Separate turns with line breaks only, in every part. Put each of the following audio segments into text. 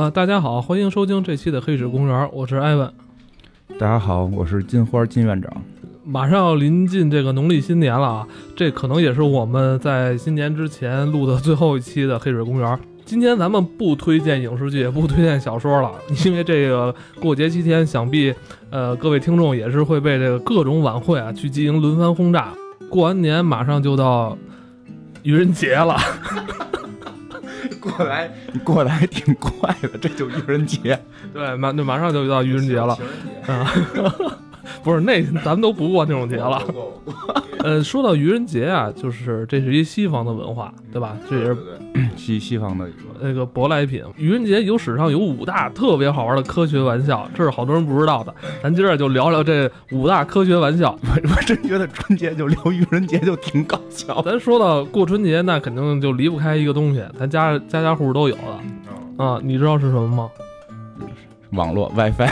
啊，大家好，欢迎收听这期的《黑水公园》，我是艾文。
大家好，我是金花金院长。
马上要临近这个农历新年了啊，这可能也是我们在新年之前录的最后一期的《黑水公园》。今天咱们不推荐影视剧，也不推荐小说了，因为这个过节期间，想必呃各位听众也是会被这个各种晚会啊去进行轮番轰炸。过完年马上就到愚人节了。
过来，你过来还挺快的，这就愚人节。
对，马就马上就到愚人节了。啊，不是那咱们都不过那种节了。呃，说到愚人节啊，就是这是一西方的文化，对吧？这也是
西西方的一个
那个舶来品。愚人节有史上有五大特别好玩的科学玩笑，这是好多人不知道的。咱今儿就聊聊这五大科学玩笑。
我我真觉得春节就聊愚人节就挺搞笑。
咱说到过春节，那肯定就离不开一个东西，咱家家家户户都有的啊。你知道是什么吗？
网络 WiFi。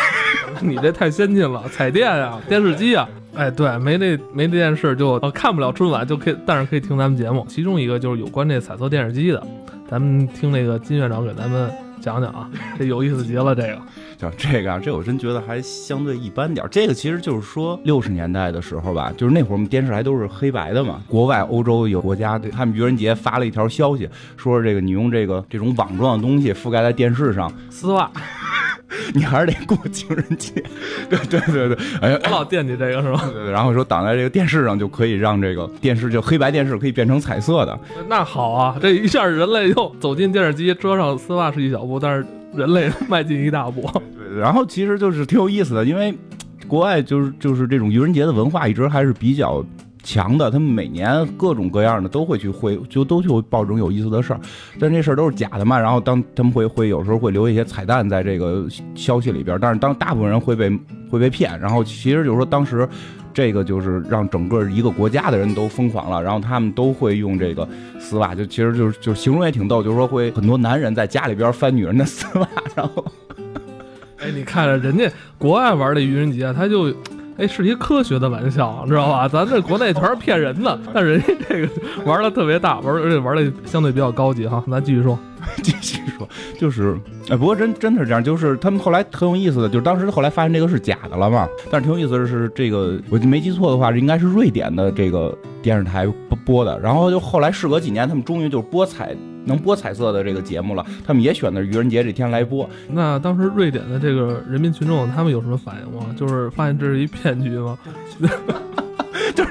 你这太先进了，彩电啊，电视机啊。哎，对，没那没那电视就看不了春晚，就可以，但是可以听咱们节目。其中一个就是有关这彩色电视机的，咱们听那个金院长给咱们讲讲啊，这有意思极了。这个
就这个啊，这我真觉得还相对一般点儿。这个其实就是说六十年代的时候吧，就是那会儿我们电视台都是黑白的嘛。国外欧洲有国家，他们愚人节发了一条消息，说这个你用这个这种网状的东西覆盖在电视上，
丝袜。
你还是得过情人节，对对对对，哎呀，
我老惦记这个是吧？
对对，然后说挡在这个电视上就可以让这个电视就黑白电视可以变成彩色的。
那好啊，这一下人类又走进电视机，遮上丝袜是一小步，但是人类迈进一大步。
对，然后其实就是挺有意思的，因为国外就是就是这种愚人节的文化一直还是比较。强的，他们每年各种各样的都会去会，就都去报这种有意思的事儿，但这事儿都是假的嘛。然后当他们会会有时候会留一些彩蛋在这个消息里边，但是当大部分人会被会被骗。然后其实就是说当时这个就是让整个一个国家的人都疯狂了，然后他们都会用这个丝袜，就其实就是就形容也挺逗，就是说会很多男人在家里边翻女人的丝袜，然后，
哎，你看着人家国外玩的愚人节，他就。哎，是一科学的玩笑，知道吧？咱这国内全是骗人的，但人家这个玩的特别大，玩而且玩的相对比较高级哈。咱继续说，
继续说，就是哎，不过真真的是这样，就是他们后来很有意思的，就是当时后来发现这个是假的了嘛。但是挺有意思的是，这个我没记错的话，应该是瑞典的这个电视台播的。然后就后来事隔几年，他们终于就播彩。能播彩色的这个节目了，他们也选的是愚人节这天来播。
那当时瑞典的这个人民群众，他们有什么反应吗？就是发现这是一骗局吗？
就是，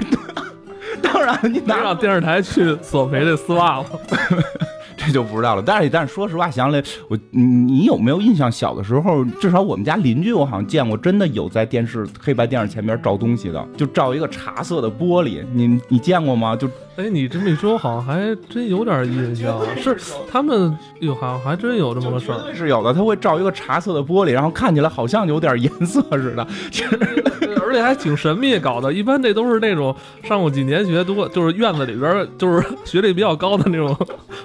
当然你
拿让电视台去索赔这丝袜吗？
这就不知道了。但是，但是说实话，想起来，我你你有没有印象？小的时候，至少我们家邻居，我好像见过，真的有在电视黑白电视前面照东西的，就照一个茶色的玻璃。你你见过吗？就。
哎，你这么一说，好像还真有点印象。是他们哟，好像还真有这么个事儿。
是有的，他会照一个茶色的玻璃，然后看起来好像有点颜色似的。其实，
而且还挺神秘搞的。一般这都是那种上过几年学，多就是院子里边就是 学历比较高的那种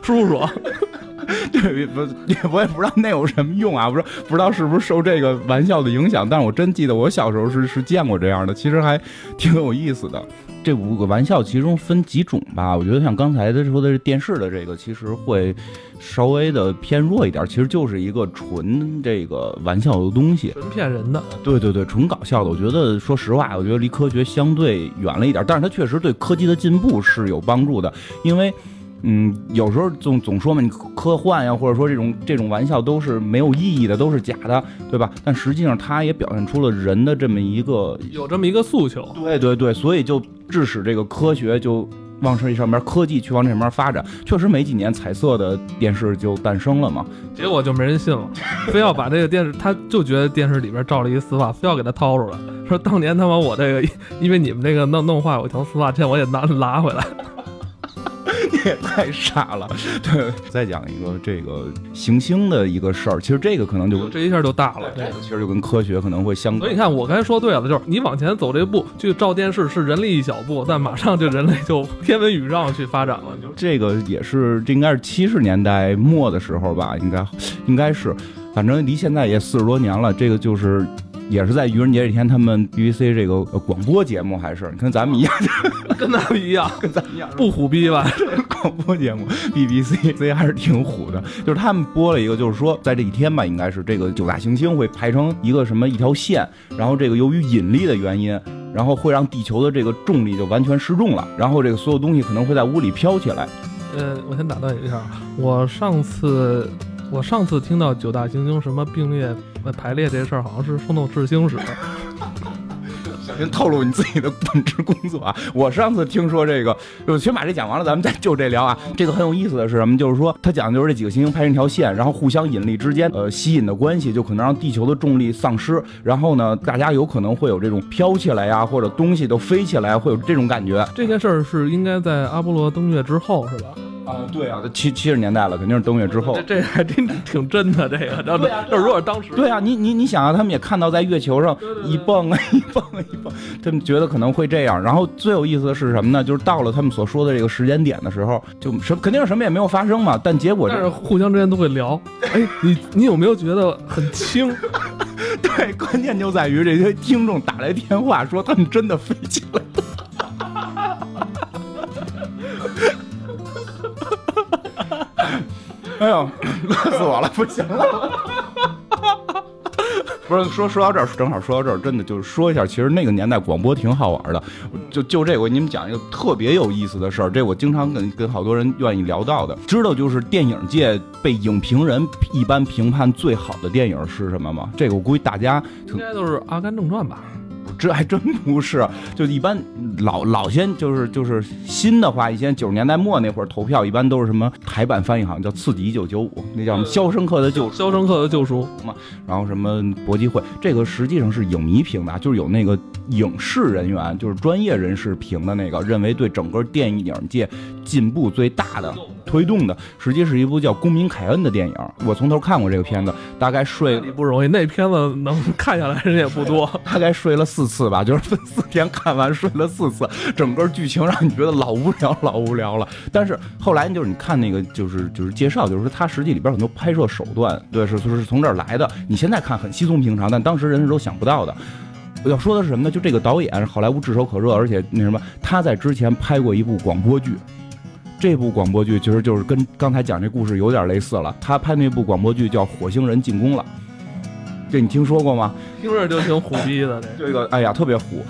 叔叔。
对，不，我也不知道那有什么用啊，不知道不知道是不是受这个玩笑的影响。但是我真记得我小时候是是见过这样的，其实还挺有意思的。这五个玩笑其中分几种吧，我觉得像刚才他说的是电视的这个，其实会稍微的偏弱一点，其实就是一个纯这个玩笑的东西，
纯骗人的。
对对对，纯搞笑的。我觉得说实话，我觉得离科学相对远了一点，但是它确实对科技的进步是有帮助的，因为。嗯，有时候总总说嘛，你科幻呀，或者说这种这种玩笑都是没有意义的，都是假的，对吧？但实际上，它也表现出了人的这么一个
有这么一个诉求。
对对对，所以就致使这个科学就往这上面科技去往这上面发展。确实没几年，彩色的电视就诞生了嘛。
结果就没人信了，非要把这个电视，他就觉得电视里边照了一丝袜，非要给他掏出来，说当年他把我这个，因为你们那个弄弄坏我一条丝袜线，我也拿拿回来。
你也太傻了，对。再讲一个这个行星的一个事儿，其实这个可能就
这一下就大了，
这个其实就跟科学可能会相。
所以你看，我刚才说对了，就是你往前走这步去照电视是人力一小步，但马上就人类就天文宇宙去发展了。就
这个也是，这应该是七十年代末的时候吧，应该应该是，反正离现在也四十多年了。这个就是也是在愚人节这天，他们 BBC 这个呃广播节目还是 跟咱们一样，
跟咱们一样，
跟咱们一样
不虎逼吧？
广播节目 BBC C 还是挺虎的，就是他们播了一个，就是说在这一天吧，应该是这个九大行星会排成一个什么一条线，然后这个由于引力的原因，然后会让地球的这个重力就完全失重了，然后这个所有东西可能会在屋里飘起来。
呃，我先打断一下，我上次我上次听到九大行星什么并列排列这事儿，好像是《风斗士星矢》。
小心透露你自己的本职工作啊！我上次听说这个，就先把这讲完了，咱们再就这聊啊。这个很有意思的是什么？就是说，它讲的就是这几个行星排成一条线，然后互相引力之间，呃，吸引的关系就可能让地球的重力丧失，然后呢，大家有可能会有这种飘起来呀，或者东西都飞起来，会有这种感觉。
这件事儿是应该在阿波罗登月之后，是吧？
啊，对啊，七七十年代了，肯定是登月之后。
这这还真挺真的，这个。要要如果当时，
对啊，你你你想啊，他们也看到在月球上一蹦啊一蹦啊一蹦，他们觉得可能会这样。然后最有意思的是什么呢？就是到了他们所说的这个时间点的时候，就什肯定是什么也没有发生嘛。但结果
但是互相之间都会聊。哎，你你有没有觉得很轻？
对，关键就在于这些听众打来电话说他们真的飞起来了。哎呦，乐死我了！不行了，不是说说到这儿，正好说到这儿，真的就是说一下，其实那个年代广播挺好玩的。就就这，我给你们讲一个特别有意思的事儿，这我经常跟跟好多人愿意聊到的。知道就是电影界被影评人一般评判最好的电影是什么吗？这个我估计大家
应该都是《阿甘正传》吧。
这还真不是，就一般老老先就是就是新的话，以前九十年代末那会儿投票，一般都是什么台版翻译好像叫《刺激一九九五》，那叫什么《肖申克的救
肖申克的救赎》
嘛，然后什么搏击会，这个实际上是影迷评的，就是有那个影视人员，就是专业人士评的那个，认为对整个电影界进步最大的。推动的，实际是一部叫《公民凯恩》的电影。我从头看过这个片子，大概睡
不容易。那片子能看下来人也不多，
大概睡了四次吧，就是分四天看完，睡了四次。整个剧情让你觉得老无聊，老无聊了。但是后来就是你看那个，就是就是介绍，就是说它实际里边很多拍摄手段，对，是是从这儿来的。你现在看很稀松平常，但当时人是都想不到的。要说的是什么呢？就这个导演是好莱坞炙手可热，而且那什么，他在之前拍过一部广播剧。这部广播剧其实就是跟刚才讲这故事有点类似了。他拍那部广播剧叫《火星人进攻了》，这你听说过吗？
听着就挺虎逼的。
这个 哎呀，特别虎。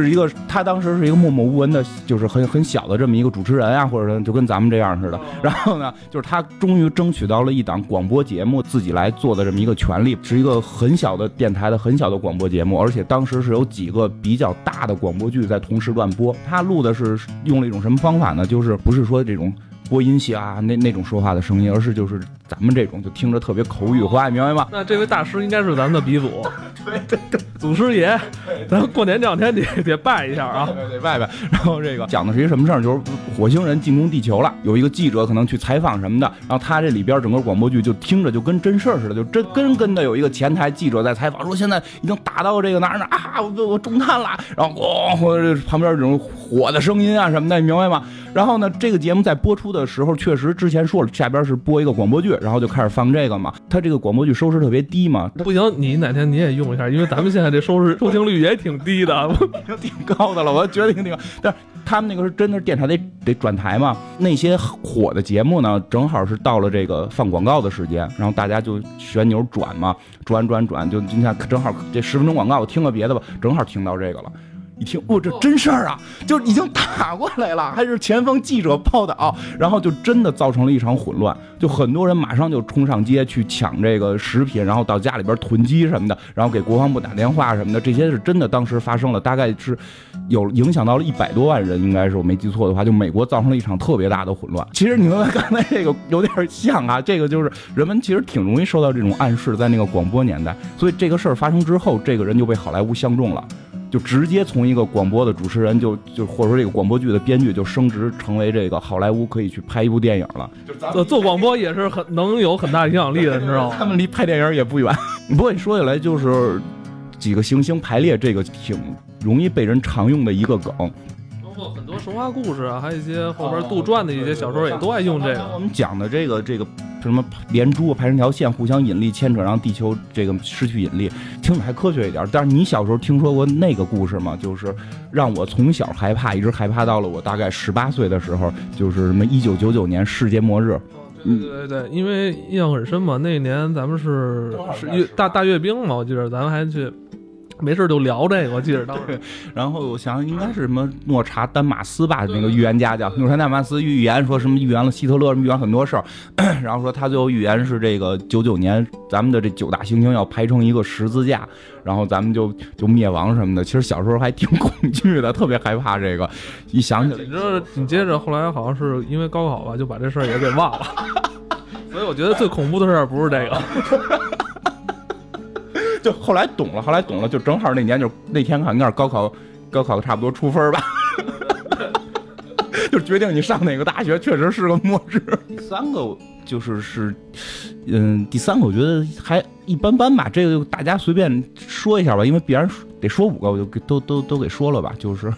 是一个，他当时是一个默默无闻的，就是很很小的这么一个主持人啊，或者说就跟咱们这样似的。然后呢，就是他终于争取到了一档广播节目自己来做的这么一个权利，是一个很小的电台的很小的广播节目，而且当时是有几个比较大的广播剧在同时乱播。他录的是用了一种什么方法呢？就是不是说这种。播音系啊，那那种说话的声音，而是就是咱们这种就听着特别口语化，你明白吗？
那这位大师应该是咱们的鼻祖，
对对对，
祖师爷，咱过年这两天得 得拜一下啊，
得拜拜。然后这个讲的是一什么事儿？就是火星人进攻地球了，有一个记者可能去采访什么的，然后他这里边整个广播剧就听着就跟真事儿似的，就真跟跟的有一个前台记者在采访，说现在已经打到这个哪儿哪儿啊，我我中弹了，然后咣，旁边这种火的声音啊什么的，你明白吗？然后呢，这个节目在播出的。时候确实之前说了，下边是播一个广播剧，然后就开始放这个嘛。它这个广播剧收视特别低嘛，
不行，你哪天你也用一下，因为咱们现在这收视收听率也挺低的，
已 经挺高的了，我觉得挺挺高。但是他们那个是真的是电台得得转台嘛，那些火的节目呢，正好是到了这个放广告的时间，然后大家就旋钮转嘛，转转转，就你看正好这十分钟广告，我听个别的吧，正好听到这个了。一听，哦，这真事儿啊，就已经打过来了，还是前方记者报道，然后就真的造成了一场混乱，就很多人马上就冲上街去抢这个食品，然后到家里边囤积什么的，然后给国防部打电话什么的，这些是真的，当时发生了，大概是有影响到了一百多万人，应该是我没记错的话，就美国造成了一场特别大的混乱。其实你们 刚才这个有点像啊，这个就是人们其实挺容易受到这种暗示，在那个广播年代，所以这个事儿发生之后，这个人就被好莱坞相中了。就直接从一个广播的主持人，就就或者说这个广播剧的编剧，就升职成为这个好莱坞可以去拍一部电影了。
做做广播也是很能有很大影响力的，你知道吗？
他们离拍电影也不远。不过你说起来，就是几个行星排列这个挺容易被人常用的一个梗。
很很多神话故事啊，还有一些后边杜撰的一些小说也都爱用这个。
我们讲的这个这个什么连珠排成条线，互相引力牵扯，让地球这个失去引力，听着还科学一点。但是你小时候听说过那个故事吗？就是让我从小害怕，一直害怕到了我大概十八岁的时候，就是什么一九九九年世界末日。
对对对，因为印象很深嘛，那年咱们是是阅大大阅兵嘛，我记得咱们还去。没事就聊这个，我记得当时。
然后我想应该是什么诺查丹马斯吧，那个预言家叫诺查丹马斯预言说什么预言了希特勒什么，预言很多事儿。然后说他最后预言是这个九九年咱们的这九大行星要排成一个十字架，然后咱们就就灭亡什么的。其实小时候还挺 恐惧的，特别害怕这个。一想起来，
你知道紧接着后来好像是因为高考吧，就把这事儿也给忘了。所以我觉得最恐怖的事儿不是这个。
就后来懂了，后来懂了，就正好那年就那天看，应该是高考，高考差不多出分吧，就决定你上哪个大学，确实是个末日。第三个就是是，嗯，第三个我觉得还一般般吧，这个大家随便说一下吧，因为必然得说五个，我就给都都都给说了吧，就是。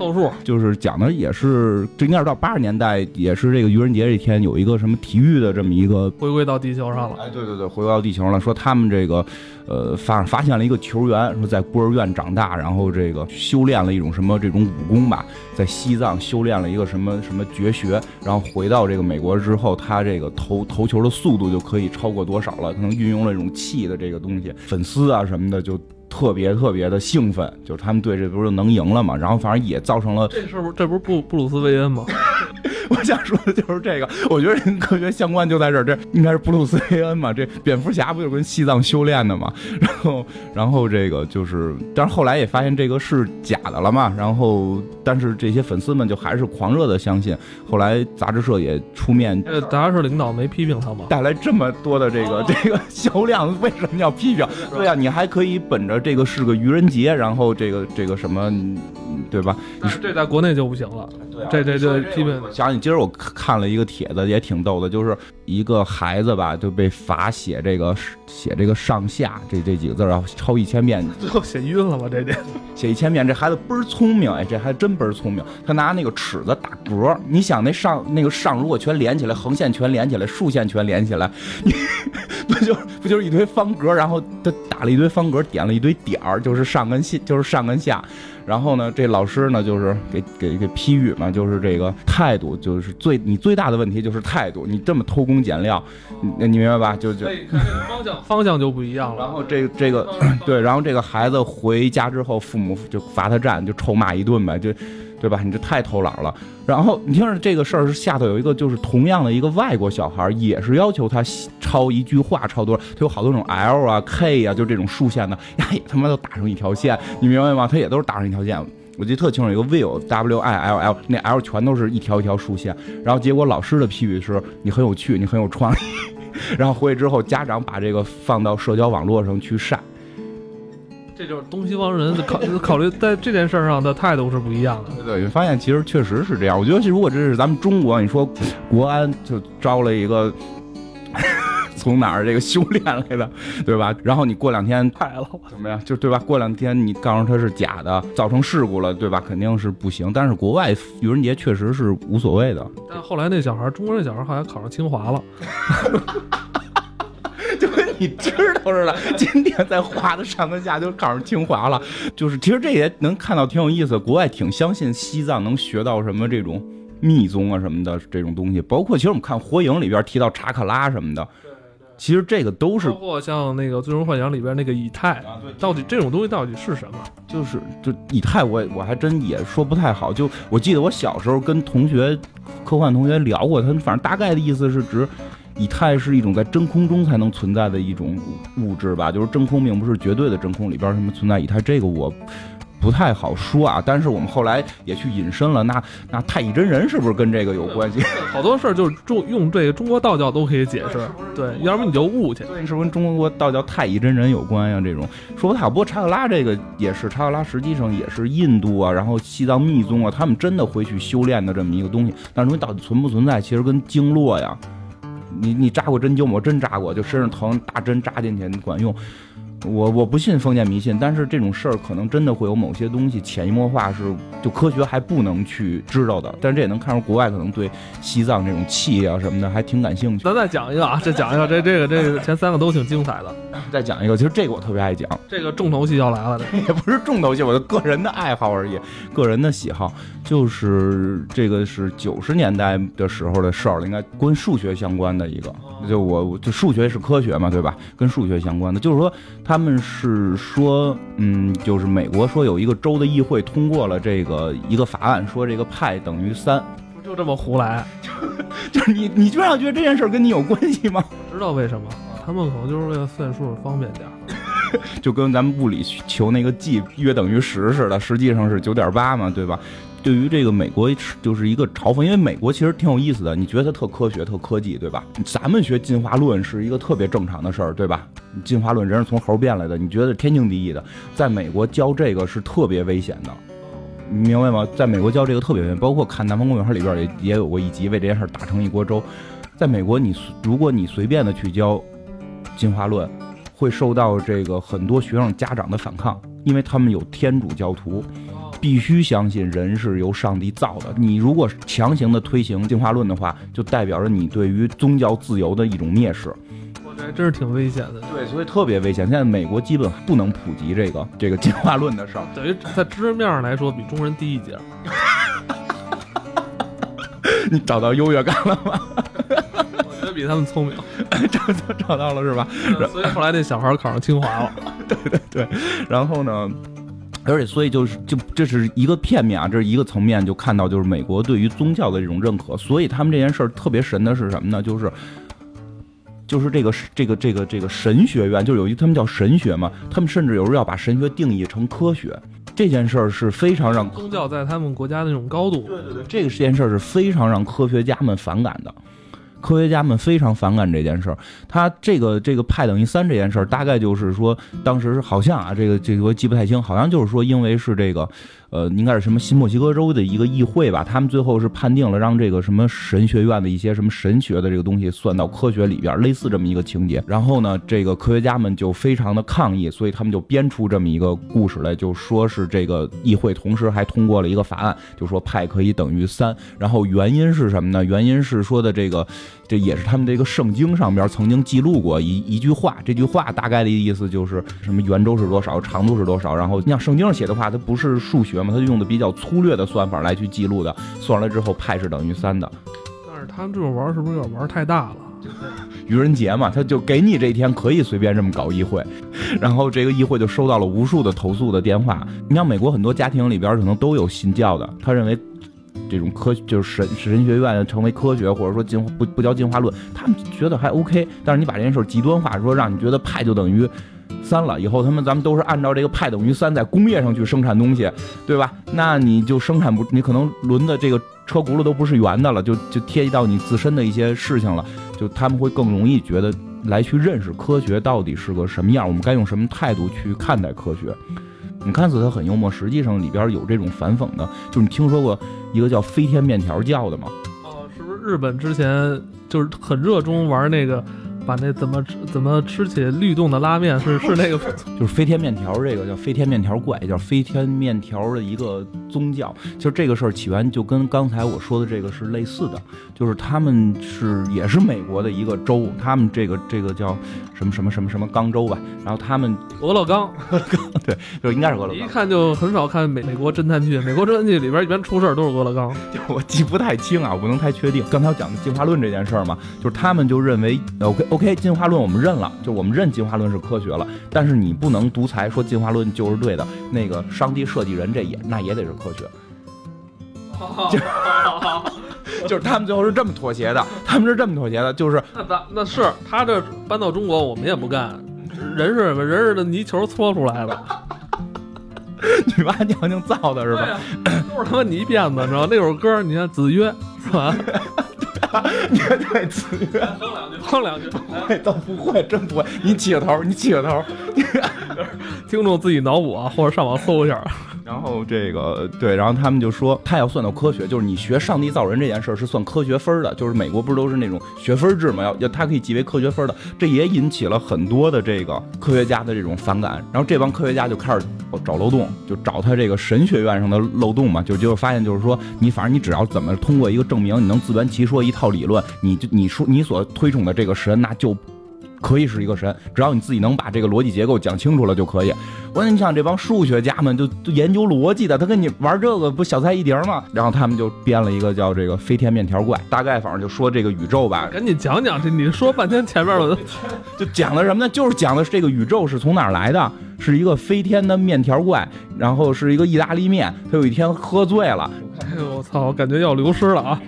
凑数
就是讲的也是，这应该是到八十年代，也是这个愚人节这天有一个什么体育的这么一个
回归到地球上了。
哎，对对对，回归到地球了。说他们这个，呃，发发现了一个球员，说在孤儿院长大，然后这个修炼了一种什么这种武功吧，在西藏修炼了一个什么什么绝学，然后回到这个美国之后，他这个投投球的速度就可以超过多少了？可能运用了一种气的这个东西，粉丝啊什么的就。特别特别的兴奋，就是他们队这不是能赢了嘛？然后反正也造成了
这是不是这不是布布鲁斯韦恩吗？
我想说的就是这个，我觉得跟科学相关就在这儿，这应该是布鲁斯韦恩嘛？这蝙蝠侠不就跟西藏修炼的嘛？然后然后这个就是，但是后来也发现这个是假的了嘛？然后但是这些粉丝们就还是狂热的相信。后来杂志社也出面，
呃杂志社领导没批评他吗？
带来这么多的这个这个销量，为什么要批评？对呀，你还可以本着。这个是个愚人节，然后这个这个什么，对吧？
你说这在国内就不行了。这这这基本。
想你今儿我看了一个帖子，也挺逗的，就是一个孩子吧，就被罚写这个写这个上下这这几个字然后抄一千遍，
最后写晕了吧？这得
写一千遍。这孩子倍儿聪明，哎，这还真倍儿聪明。他拿那个尺子打格，你想那上那个上如果全连起来，横线全连起来，竖线全连起来，你 不就不就是一堆方格？然后他打了一堆方格，点了一堆点儿，就是上跟下，就是上跟下。然后呢，这老师呢就是给给给批语嘛，就是这个态度，就是最你最大的问题就是态度，你这么偷工减料，你你明白吧？就就
方向方向就不一样了。
然后这这个对，然后这个孩子回家之后，父母就罚他站，就臭骂一顿呗，就。对吧？你这太偷懒了。然后你听着这个事儿是下头有一个，就是同样的一个外国小孩，也是要求他抄一句话，抄多少？他有好多种 L 啊、K 啊，就这种竖线的，呀也他妈都打成一条线，你明白吗？他也都是打成一条线。我记得特清楚，一个 Will W I L L，那 L 全都是一条一条竖线。然后结果老师的批语是：你很有趣，你很有创意。然后回去之后，家长把这个放到社交网络上去晒。
这就是东西方人考考虑在这件事上的态度是不一样的。
对，你发现其实确实是这样。我觉得如果这是咱们中国，你说国安就招了一个 从哪儿这个修炼来的，对吧？然后你过两天
快了，
怎么样？就对吧？过两天你告诉他是假的，造成事故了，对吧？肯定是不行。但是国外愚人节确实是无所谓的。
但后来那小孩，中国那小孩好像考上清华了。
你知道似的，今天在华的上跟下就考上清华了。就是其实这也能看到挺有意思，国外挺相信西藏能学到什么这种密宗啊什么的这种东西。包括其实我们看《火影》里边提到查克拉什么的，其实这个都是。包
括像那个《最终幻想》里边那个以太，到底这种东西到底是什么？
就是就以太，我我还真也说不太好。就我记得我小时候跟同学、科幻同学聊过，他反正大概的意思是指。以太是一种在真空中才能存在的一种物质吧，就是真空并不是绝对的真空里边什么存在以太，这个我不太好说啊。但是我们后来也去引申了，那那太乙真人是不是跟这个有关系？
好多事儿就是中用这个中国道教都可以解释，对，要不你就悟去。
对，是不是跟中国道教太乙真人有关呀？这种说不太好。不过查克拉这个也是，查克拉实际上也是印度啊，然后西藏密宗啊，他们真的会去修炼的这么一个东西。但是到底存不存在，其实跟经络呀。你你扎过针灸吗？我真扎过，就身上疼，大针扎进去管用。我我不信封建迷信，但是这种事儿可能真的会有某些东西潜移默化，是就科学还不能去知道的。但是这也能看出国外可能对西藏这种气啊什么的还挺感兴趣。
咱再讲一个啊，再讲一个，这这个这个前三个都挺精彩的。
再讲一个，其实这个我特别爱讲，
这个重头戏要来了，这
也不是重头戏，我的个人的爱好而已，个人的喜好，就是这个是九十年代的时候的事儿了，应该跟数学相关的一个。就我就数学是科学嘛，对吧？跟数学相关的，就是说他们是说，嗯，就是美国说有一个州的议会通过了这个一个法案，说这个派等于三，
就这么胡来，
就是你你居然觉得这件事跟你有关系吗？
知道为什么？他们可能就是为了算数方便点
就跟咱们物理求那个 g 约等于十似的，实际上是九点八嘛，对吧？对于这个美国就是一个嘲讽，因为美国其实挺有意思的，你觉得它特科学、特科技，对吧？咱们学进化论是一个特别正常的事儿，对吧？进化论人是从猴变来的，你觉得天经地义的，在美国教这个是特别危险的，你明白吗？在美国教这个特别危险，包括看《南方公园》里边也也有过一集为这件事打成一锅粥。在美国，你如果你随便的去教进化论，会受到这个很多学生家长的反抗，因为他们有天主教徒。必须相信人是由上帝造的。你如果强行的推行进化论的话，就代表着你对于宗教自由的一种蔑视。
我觉得真是挺危险的。
对，所以特别危险。现在美国基本不能普及这个 这个进化论的事儿，
等于在知识面上来说比中国人低一截。
你找到优越感了吗？
我觉得比他们聪明，
找找到了是吧？
所以后来那小孩考上清华了。
对对对，然后呢？而且，所以就是就这是一个片面啊，这是一个层面，就看到就是美国对于宗教的这种认可。所以他们这件事儿特别神的是什么呢？就是就是这个这个这个这个神学院，就有一他们叫神学嘛，他们甚至有时候要把神学定义成科学。这件事儿是非常让
宗教在他们国家的那种高度。
对对对，这个件事儿是非常让科学家们反感的。科学家们非常反感这件事儿，他这个这个派等于三这件事儿，大概就是说，当时好像啊，这个这个我记不太清，好像就是说，因为是这个。呃，应该是什么新墨西哥州的一个议会吧？他们最后是判定了让这个什么神学院的一些什么神学的这个东西算到科学里边，类似这么一个情节。然后呢，这个科学家们就非常的抗议，所以他们就编出这么一个故事来，就说是这个议会同时还通过了一个法案，就说派可以等于三。然后原因是什么呢？原因是说的这个，这也是他们这个圣经上边曾经记录过一一句话，这句话大概的意思就是什么圆周是多少，长度是多少。然后你像圣经上写的话，它不是数学。嘛，它用的比较粗略的算法来去记录的，算完了之后派是等于三的。
但是他们这种玩是不是有点玩太大了？
愚人节嘛，他就给你这一天可以随便这么搞议会，然后这个议会就收到了无数的投诉的电话。你像美国很多家庭里边可能都有信教的，他认为这种科学就是神神学院成为科学，或者说进不不教进化论，他们觉得还 OK。但是你把这件事极端化，说让你觉得派就等于。三了以后，他们咱们都是按照这个派等于三，在工业上去生产东西，对吧？那你就生产不，你可能轮的这个车轱辘都不是圆的了，就就贴到你自身的一些事情了，就他们会更容易觉得来去认识科学到底是个什么样，我们该用什么态度去看待科学。你看似他很幽默，实际上里边有这种反讽的，就是你听说过一个叫飞天面条教的吗？
哦，是不是日本之前就是很热衷玩那个？把那怎么吃怎么吃起律动的拉面是是那个，
就是飞天面条，这个叫飞天面条怪，叫飞天面条的一个宗教。就这个事儿起源就跟刚才我说的这个是类似的，就是他们是也是美国的一个州，他们这个这个叫什么什么什么什么冈州吧，然后他们
俄勒冈，
对，就应该是俄勒冈。
一看就很少看美美国侦探剧，美国侦探剧里边一般出事儿都是俄勒冈。
我记不太清啊，我不能太确定。刚才我讲的进化论这件事儿嘛，就是他们就认为 OK OK。OK，进化论我们认了，就我们认进化论是科学了。但是你不能独裁说进化论就是对的。那个上帝设计人，这也那也得是科学。就 就是他们最后是这么妥协的，他们是这么妥协的，就是
那咱那是他这搬到中国，我们也不干。人是什么？人是的泥球搓出来的，
女娲娘娘造的是吧？
都是他妈泥片子，你知道那首歌？你看子曰是吧？
绝对自愿，
哼两句，哼两句，
不会倒不会，真不会。你起个头，你起个头，
听众自己脑补啊，或者上网搜一下。
然后这个对，然后他们就说，他要算到科学，就是你学上帝造人这件事儿是算科学分的，就是美国不是都是那种学分制嘛，要要他可以记为科学分的，这也引起了很多的这个科学家的这种反感。然后这帮科学家就开始找漏洞，就找他这个神学院上的漏洞嘛，就结果发现就是说，你反正你只要怎么通过一个证明，你能自圆其说一一套理论，你就你说你所推崇的这个神，那就。可以是一个神，只要你自己能把这个逻辑结构讲清楚了就可以。我说你想这帮数学家们，就研究逻辑的，他跟你玩这个不小菜一碟吗？然后他们就编了一个叫这个飞天面条怪，大概反正就说这个宇宙吧。
赶紧讲讲这，你说半天前面我都
就讲的什么呢？就是讲的这个宇宙是从哪儿来的，是一个飞天的面条怪，然后是一个意大利面，他有一天喝醉了。
哎呦我操，我感觉要流失了啊！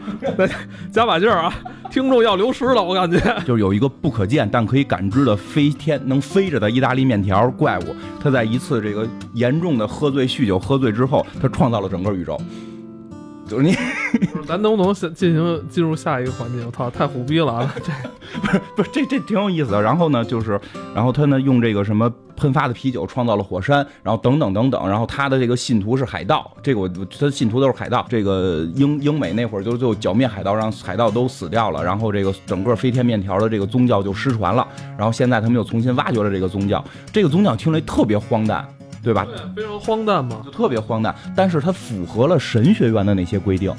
加把劲儿啊！听众要流失了，我感觉
就是有一个不可见但可以感知的飞天能飞着的意大利面条怪物，他在一次这个严重的喝醉酗酒喝醉之后，他创造了整个宇宙。就是你，
咱能不能进行进入下一个环节？我操，太虎逼了啊！这
不是不是这这挺有意思的。然后呢，就是然后他呢用这个什么喷发的啤酒创造了火山，然后等等等等。然后他的这个信徒是海盗，这个我他的信徒都是海盗。这个英英美那会儿就就剿灭海盗，让海盗都死掉了。然后这个整个飞天面条的这个宗教就失传了。然后现在他们又重新挖掘了这个宗教，这个宗教听着特别荒诞。对吧？
对非常荒诞嘛，
就特别荒诞。但是它符合了神学院的那些规定。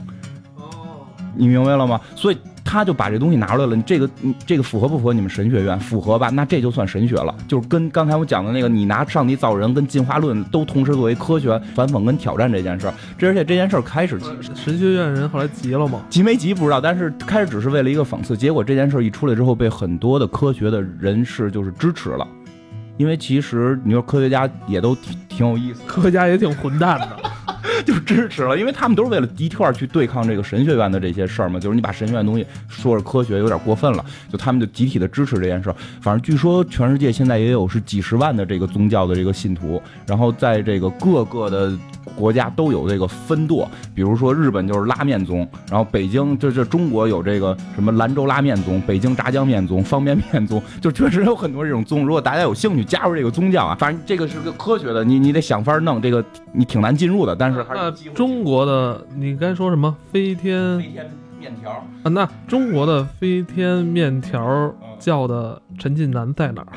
哦，
你明白了吗？所以他就把这东西拿出来了。你这个，这个符合不符合你们神学院？符合吧？那这就算神学了。就是跟刚才我讲的那个，你拿上帝造人跟进化论都同时作为科学反讽跟挑战这件事儿。这而且这件事儿开始，
神学院人后来急了吗？
急没急不知道。但是开始只是为了一个讽刺，结果这件事儿一出来之后，被很多的科学的人士就是支持了。因为其实你说科学家也都挺挺有意思，
科学家也挺混蛋的，
就支持了，因为他们都是为了一块儿去对抗这个神学院的这些事儿嘛。就是你把神学院东西说是科学，有点过分了，就他们就集体的支持这件事儿。反正据说全世界现在也有是几十万的这个宗教的这个信徒，然后在这个各个的。国家都有这个分舵，比如说日本就是拉面宗，然后北京这这中国有这个什么兰州拉面宗、北京炸酱面宗、方便面宗，就确实有很多这种宗。如果大家有兴趣加入这个宗教啊，反正这个是个科学的，你你得想法弄这个，你挺难进入的。但是还是
中国的，你该说什么飞天
飞天面条
啊？那中国的飞天面条叫的陈近南在哪儿？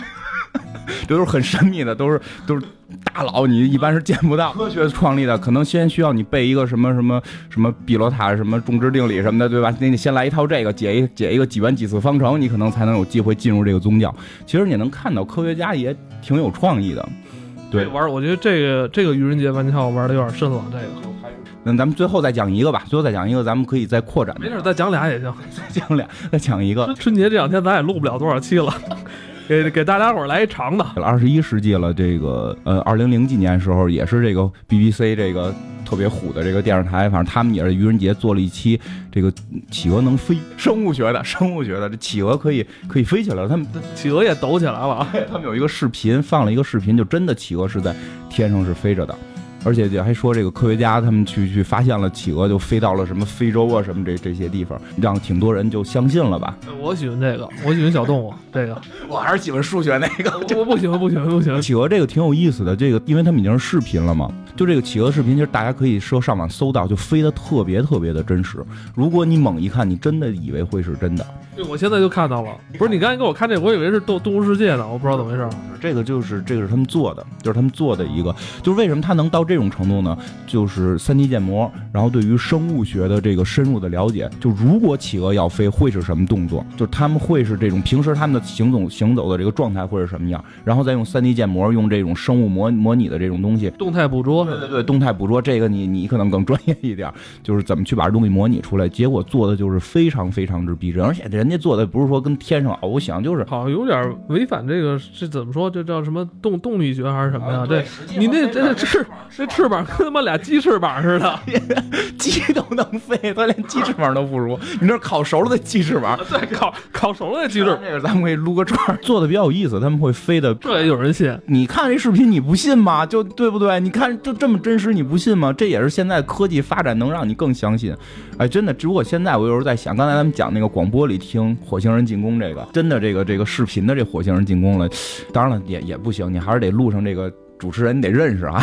这都是很神秘的，都是都是大佬，你一般是见不到。科学创立的，可能先需要你背一个什么什么什么比罗塔什么种植定理什么的，对吧？那你先来一套这个，解一解一个几元几次方程，你可能才能有机会进入这个宗教。其实你能看到科学家也挺有创意的。对，
玩，我觉得这个这个愚人节玩笑玩的有点深了。这个，
那咱们最后再讲一个吧，最后再讲一个，咱们可以再扩展。
没事，再讲俩也行，再
讲俩，再讲一个。
春节这两天咱也录不了多少期了。给给大家伙来一长的，
二十一世纪了，这个呃，二零零几年时候也是这个 BBC 这个特别虎的这个电视台，反正他们也是愚人节做了一期这个企鹅能飞，生物学的，生物学的，这企鹅可以可以飞起来了，他们
企鹅也抖起来了，
他们有一个视频放了一个视频，就真的企鹅是在天上是飞着的。而且还说这个科学家他们去去发现了企鹅，就飞到了什么非洲啊什么这这些地方，让挺多人就相信了吧。
我喜欢这个，我喜欢小动物这个，
我还是喜欢数学那个。
我不喜欢不喜欢不喜欢。
企鹅这个挺有意思的，这个因为他们已经是视频了嘛，就这个企鹅视频，其实大家可以说上网搜到，就飞得特别特别的真实。如果你猛一看，你真的以为会是真的。
对，我现在就看到了。不是你刚才给我看这，我以为是动动物世界呢，我不知道怎么回事。
这个就是这个是他们做的，就是他们做的一个，就是为什么他能到这种程度呢？就是三 D 建模，然后对于生物学的这个深入的了解。就如果企鹅要飞，会是什么动作？就他们会是这种平时他们的行走行走的这个状态会是什么样？然后再用三 D 建模，用这种生物模模拟的这种东西，
动态捕捉。
对对对，动态捕捉这个你你可能更专业一点，就是怎么去把这东西模拟出来。结果做的就是非常非常之逼真，而且人家做的不是说跟天上翱翔，就是
好像有点违反这个是怎么说？这叫什么动动力学还是什么呀？对你那这翅这翅膀跟他妈俩鸡翅膀似的，
鸡都能飞，他连鸡翅膀都不如。你这烤熟了的鸡翅膀，
对，烤烤熟了的鸡翅，
这个咱们可以撸个串，做的比较有意思。他们会飞的，
这也有人信？
你看这视频你不信吗？就对不对？你看就这么真实，你不信吗？这也是现在科技发展能让你更相信。哎，真的，只不过现在我有时候在想，刚才咱们讲那个广播里听火星人进攻这个，真的这个这个视频的这火星人进攻了，当然了也也不行，你还是得录上这个主持人，你得认识啊。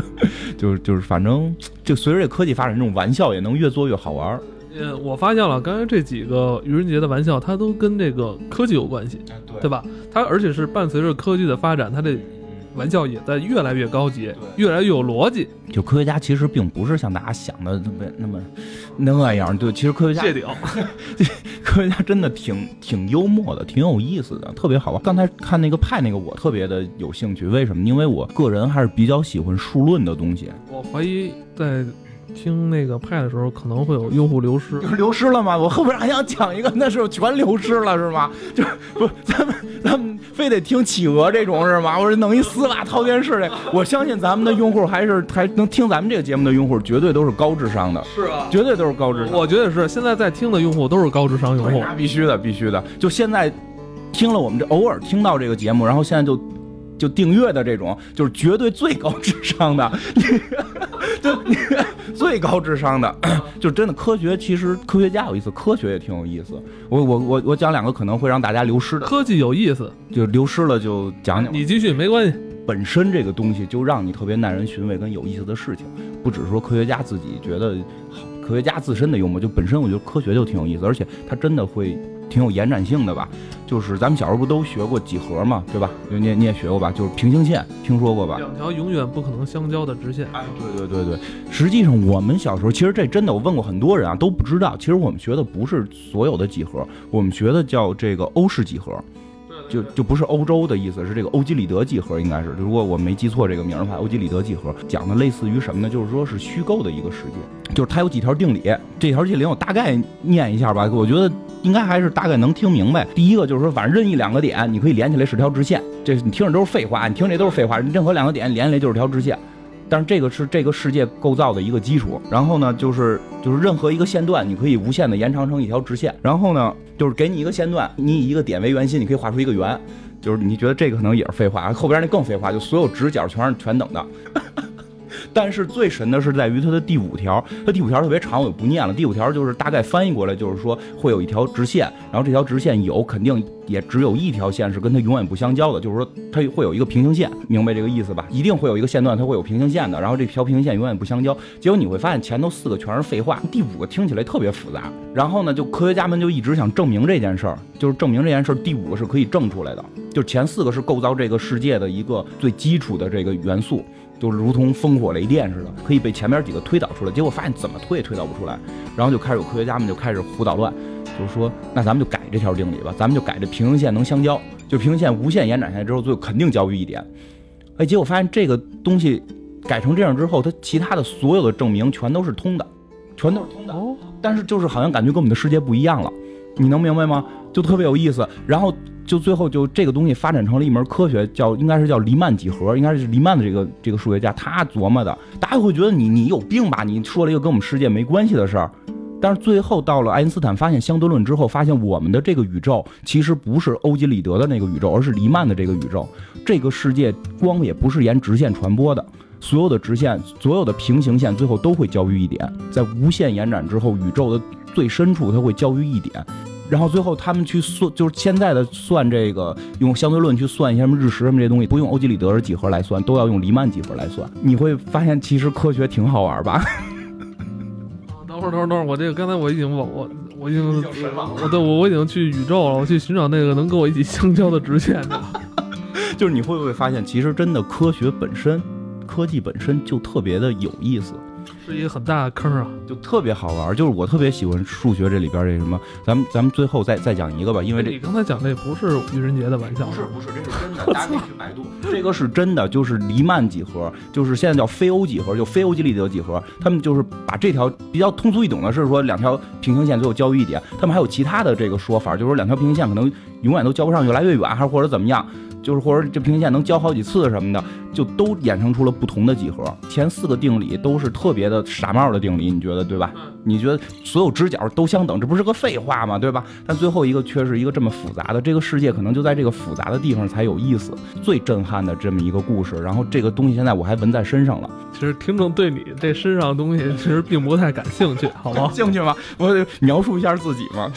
就是就是反正就随着这科技发展，这种玩笑也能越做越好玩儿。
呃，我发现了，刚才这几个愚人节的玩笑，它都跟这个科技有关系，
对
对？吧？它而且是伴随着科技的发展，它这玩笑也在越来越高级，越来越有逻辑。
就科学家其实并不是像大家想的那么那么那样，对，其实科学家
谢顶，
科学家真的挺挺幽默的，挺有意思的，特别好玩。刚才看那个派那个，我特别的有兴趣，为什么？因为我个人还是比较喜欢数论的东西。
我怀疑在听那个派的时候，可能会有用户流失。
流失了吗？我后边还想讲一个，那是全流失了是吗？就是不，咱们咱们非得听企鹅这种是吗？我说弄一丝袜套电视的，我相信咱们的用户还是还能听咱们这个节目的用户，绝对都是高智商的，
是啊，
绝对都是高智商。
我觉得是现在在听的用户都是高智商用户。
那必须的，必须的。就现在听了我们这偶尔听到这个节目，然后现在就就订阅的这种，就是绝对最高智商的，就最高智商的，就真的科学。其实科学家有意思，科学也挺有意思。我我我我讲两个可能会让大家流失的，
科技有意思，
就流失了就讲讲。
你继续没关系。
本身这个东西就让你特别耐人寻味跟有意思的事情，不只是说科学家自己觉得好，科学家自身的幽默，就本身我觉得科学就挺有意思，而且它真的会挺有延展性的吧。就是咱们小时候不都学过几何嘛，对吧？你也你也学过吧？就是平行线，听说过吧？
两条永远不可能相交的直线。
哎，对对对对，实际上我们小时候其实这真的，我问过很多人啊，都不知道。其实我们学的不是所有的几何，我们学的叫这个欧式几何。就就不是欧洲的意思，是这个欧几里得几何，应该是，如果我没记错这个名儿的话，欧几里得几何讲的类似于什么呢？就是说是虚构的一个世界，就是它有几条定理，这条定理我大概念一下吧，我觉得应该还是大概能听明白。第一个就是说，反正任意两个点，你可以连起来是条直线，这你听着都是废话，你听这都是废话，任何两个点连起来就是条直线。但是这个是这个世界构造的一个基础，然后呢，就是就是任何一个线段，你可以无限的延长成一条直线，然后呢，就是给你一个线段，你以一个点为圆心，你可以画出一个圆，就是你觉得这个可能也是废话，后边那更废话，就所有直角全是全等的。但是最神的是在于它的第五条，它第五条特别长，我就不念了。第五条就是大概翻译过来就是说会有一条直线，然后这条直线有肯定也只有一条线是跟它永远不相交的，就是说它会有一个平行线，明白这个意思吧？一定会有一个线段它会有平行线的，然后这条平行线永远不相交。结果你会发现前头四个全是废话，第五个听起来特别复杂。然后呢，就科学家们就一直想证明这件事儿，就是证明这件事儿第五个是可以证出来的，就前四个是构造这个世界的一个最基础的这个元素。就是如同烽火雷电似的，可以被前面几个推导出来。结果发现怎么推也推导不出来，然后就开始有科学家们就开始胡捣乱，就是说，那咱们就改这条定理吧，咱们就改这平行线能相交，就平行线无限延展下来之后，最后肯定交于一点。哎，结果发现这个东西改成这样之后，它其他的所有的证明全都是通的，全都是通的。
哦，
但是就是好像感觉跟我们的世界不一样了，你能明白吗？就特别有意思。然后。就最后就这个东西发展成了一门科学，叫应该是叫黎曼几何，应该是黎曼的这个这个数学家他琢磨的。大家会觉得你你有病吧？你说了一个跟我们世界没关系的事儿。但是最后到了爱因斯坦发现相对论之后，发现我们的这个宇宙其实不是欧几里得的那个宇宙，而是黎曼的这个宇宙。这个世界光也不是沿直线传播的，所有的直线、所有的平行线最后都会交于一点，在无限延展之后，宇宙的最深处它会交于一点。然后最后他们去算，就是现在的算这个用相对论去算一些什么日食什么这些东西，不用欧几里得几何来算，都要用黎曼几何来算。你会发现其实科学挺好玩吧？
等会儿等会儿等会儿，我这个刚才我已经我我我已经我对我我已经去宇宙了，我去寻找那个能跟我一起相交的直线去了。
就是你会不会发现，其实真的科学本身，科技本身就特别的有意思。
是一个很大的坑啊，
就特别好玩。就是我特别喜欢数学这里边这什么，咱们咱们最后再再讲一个吧，因为这
你刚才讲那不是愚人节的玩笑，
不是不是，这是真的，大家可以去百度，这个是真的，就是黎曼几何，就是现在叫非欧几何，就非欧几里得几何，他们就是把这条比较通俗易懂的是说两条平行线最后交于一点，他们还有其他的这个说法，就是说两条平行线可能永远都交不上，越来越远，还是或者怎么样。就是或者这平行线能交好几次什么的，就都衍生出了不同的几何。前四个定理都是特别的傻帽的定理，你觉得对吧？你觉得所有直角都相等，这不是个废话吗？对吧？但最后一个却是一个这么复杂的，这个世界可能就在这个复杂的地方才有意思，最震撼的这么一个故事。然后这个东西现在我还纹在身上了。
其实听众对你这身上的东西其实并不太感兴趣，好吗？
兴趣吗？我得描述一下自己嘛？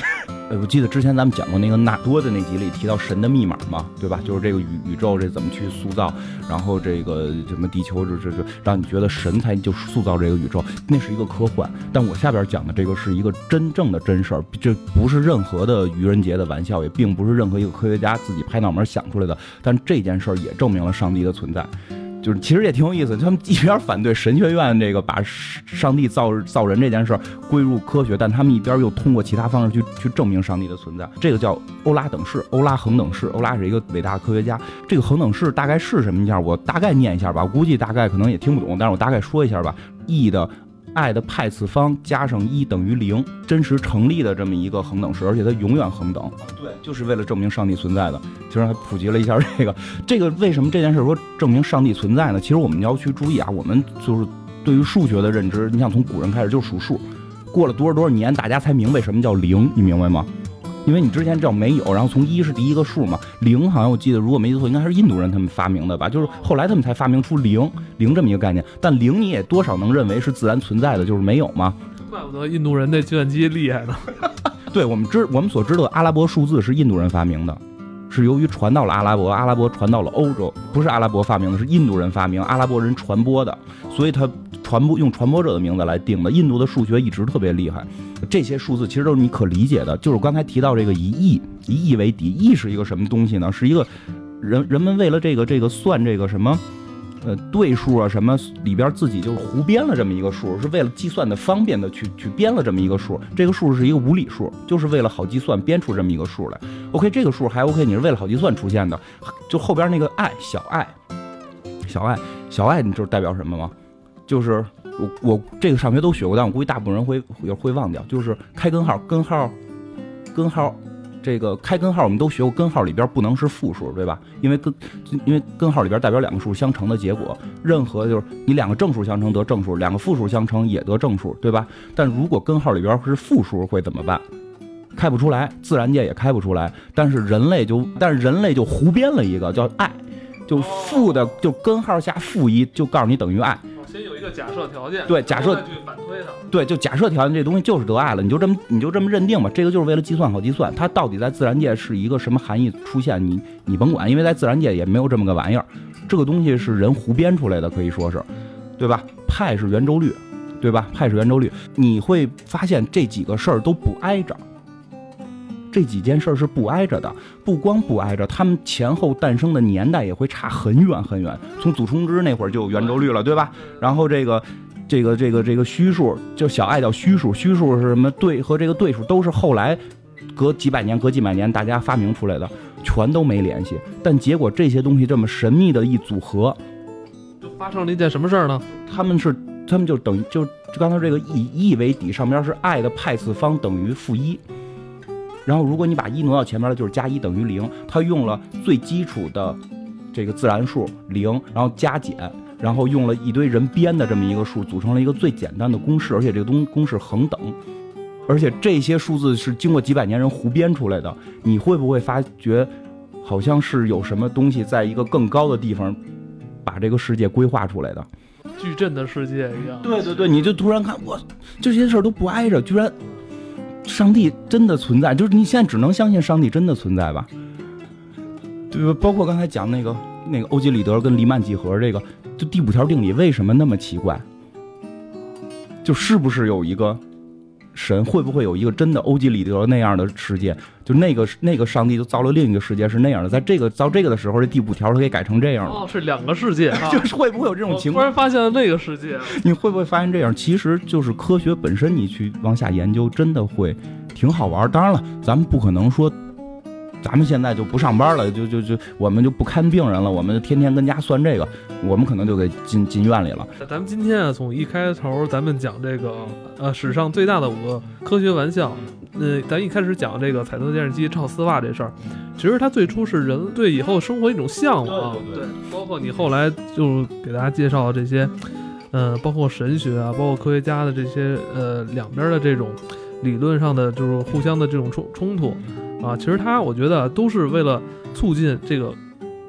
呃，我记得之前咱们讲过那个纳多的那集里提到神的密码嘛，对吧？就是这个宇宇宙这怎么去塑造，然后这个什么地球这这这，让你觉得神才就塑造这个宇宙，那是一个科幻。但我下边讲的这个是一个真正的真事儿，这不是任何的愚人节的玩笑，也并不是任何一个科学家自己拍脑门想出来的。但这件事儿也证明了上帝的存在。就是其实也挺有意思，他们一边反对神学院这个把上帝造造人这件事归入科学，但他们一边又通过其他方式去去证明上帝的存在。这个叫欧拉等式，欧拉恒等式。欧拉是一个伟大的科学家。这个恒等式大概是什么样？我大概念一下吧，我估计大概可能也听不懂，但是我大概说一下吧。E 的。爱的派次方加上一等于零，真实成立的这么一个恒等式，而且它永远恒等。对，就是为了证明上帝存在的。其实还普及了一下这个，这个为什么这件事说证明上帝存在呢？其实我们要去注意啊，我们就是对于数学的认知，你想从古人开始就数数，过了多少多少年，大家才明白什么叫零，你明白吗？因为你之前叫没有，然后从一是第一个数嘛，零好像我记得如果没记错，应该是印度人他们发明的吧，就是后来他们才发明出零零这么一个概念。但零你也多少能认为是自然存在的，就是没有嘛？
怪不得印度人那计算机厉害呢。
对我们知我们所知道的阿拉伯数字是印度人发明的，是由于传到了阿拉伯，阿拉伯传到了欧洲，不是阿拉伯发明的，是印度人发明，阿拉伯人传播的，所以他。传播用传播者的名字来定的。印度的数学一直特别厉害，这些数字其实都是你可理解的。就是刚才提到这个一亿，一亿为底，亿是一个什么东西呢？是一个人人们为了这个这个算这个什么呃对数啊什么里边自己就是胡编了这么一个数，是为了计算的方便的去去编了这么一个数。这个数是一个无理数，就是为了好计算编出这么一个数来。OK，这个数还 OK，你是为了好计算出现的。就后边那个 i 小 i 小爱小爱你知道代表什么吗？就是我我这个上学都学过，但我估计大部分人会会会忘掉。就是开根号，根号，根号，这个开根号我们都学过，根号里边不能是负数，对吧？因为根因为根号里边代表两个数相乘的结果，任何就是你两个正数相乘得正数，两个负数相乘也得正数，对吧？但如果根号里边是负数会怎么办？开不出来，自然界也开不出来。但是人类就但是人类就胡编了一个叫爱，就负的就根号下负一，就告诉你等于爱。
先有一个假设条件，
对假设
去反推它，
对就假设条件这东西就是得爱了，你就这么你就这么认定吧，这个就是为了计算好计算，它到底在自然界是一个什么含义出现，你你甭管，因为在自然界也没有这么个玩意儿，这个东西是人胡编出来的，可以说是，对吧？派是圆周率，对吧？派是圆周率，你会发现这几个事儿都不挨着。这几件事是不挨着的，不光不挨着，他们前后诞生的年代也会差很远很远。从祖冲之那会儿就有圆周率了，对吧？然后这个，这个，这个，这个虚数，就小爱叫虚数，虚数是什么？对，和这个对数都是后来隔几百年、隔几百年大家发明出来的，全都没联系。但结果这些东西这么神秘的一组合，
就发生了一件什么事儿呢？
他们是，他们就等于就刚才这个以 e 为底，上边是爱的派次方等于负一。然后，如果你把一挪到前面了，就是加一等于零。它用了最基础的这个自然数零，然后加减，然后用了一堆人编的这么一个数，组成了一个最简单的公式。而且这个东公式恒等，而且这些数字是经过几百年人胡编出来的。你会不会发觉，好像是有什么东西在一个更高的地方把这个世界规划出来的？
矩阵的世界一样。
对对对，你就突然看，我这些事儿都不挨着，居然。上帝真的存在，就是你现在只能相信上帝真的存在吧？对吧？包括刚才讲那个那个欧几里德跟黎曼几何这个，就第五条定理为什么那么奇怪？就是不是有一个？神会不会有一个真的欧几里得那样的世界？就那个那个上帝就造了另一个世界是那样的，在这个造这个的时候，这第五条他给改成这样了。
哦，是两个世界，
就是会不会有这种情况？
突然发现了那个世界，
你会不会发现这样？其实就是科学本身，你去往下研究，真的会挺好玩。当然了，咱们不可能说。咱们现在就不上班了，就就就我们就不看病人了，我们就天天跟家算这个，我们可能就给进进院里了。
咱们今天啊，从一开头咱们讲这个呃史上最大的五个科学玩笑，呃，咱一开始讲这个彩色电视机照丝袜这事儿，其实它最初是人对以后生活一种向往，
对，
包括你后来就给大家介绍这些，呃，包括神学啊，包括科学家的这些呃两边的这种理论上的就是互相的这种冲冲突。啊，其实他我觉得都是为了促进这个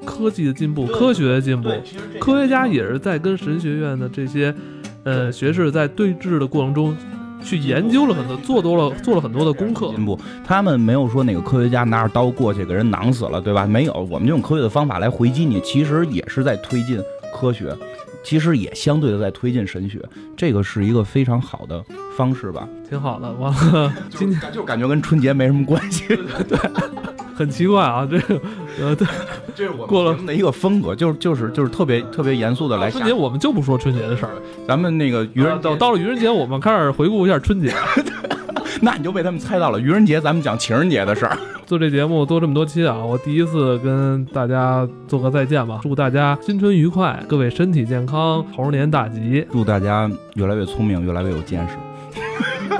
科技的进步、科学的进步。科学家也是在跟神学院的这些呃学士在对峙的过程中，去研究了很多，做多了做了很多的功课。
进步，他们没有说哪个科学家拿着刀过去给人囊死了，对吧？没有，我们就用科学的方法来回击你，其实也是在推进科学，其实也相对的在推进神学，这个是一个非常好的方式吧。
挺好的，完了，今天
就感觉跟春节没什么关系，对
很奇怪啊，这个，呃，对，
这是我
过了。
们的一个风格，就是就是就是特别特别严肃的来
春节我们就不说春节的事儿，
咱们那个愚人
到到了愚人节，我们开始回顾一下春节。
那你就被他们猜到了。愚人节咱们讲情人节的事儿。
做这节目做这么多期啊，我第一次跟大家做个再见吧。祝大家新春愉快，各位身体健康，猴年大吉。
祝大家越来越聪明，越来越有见识。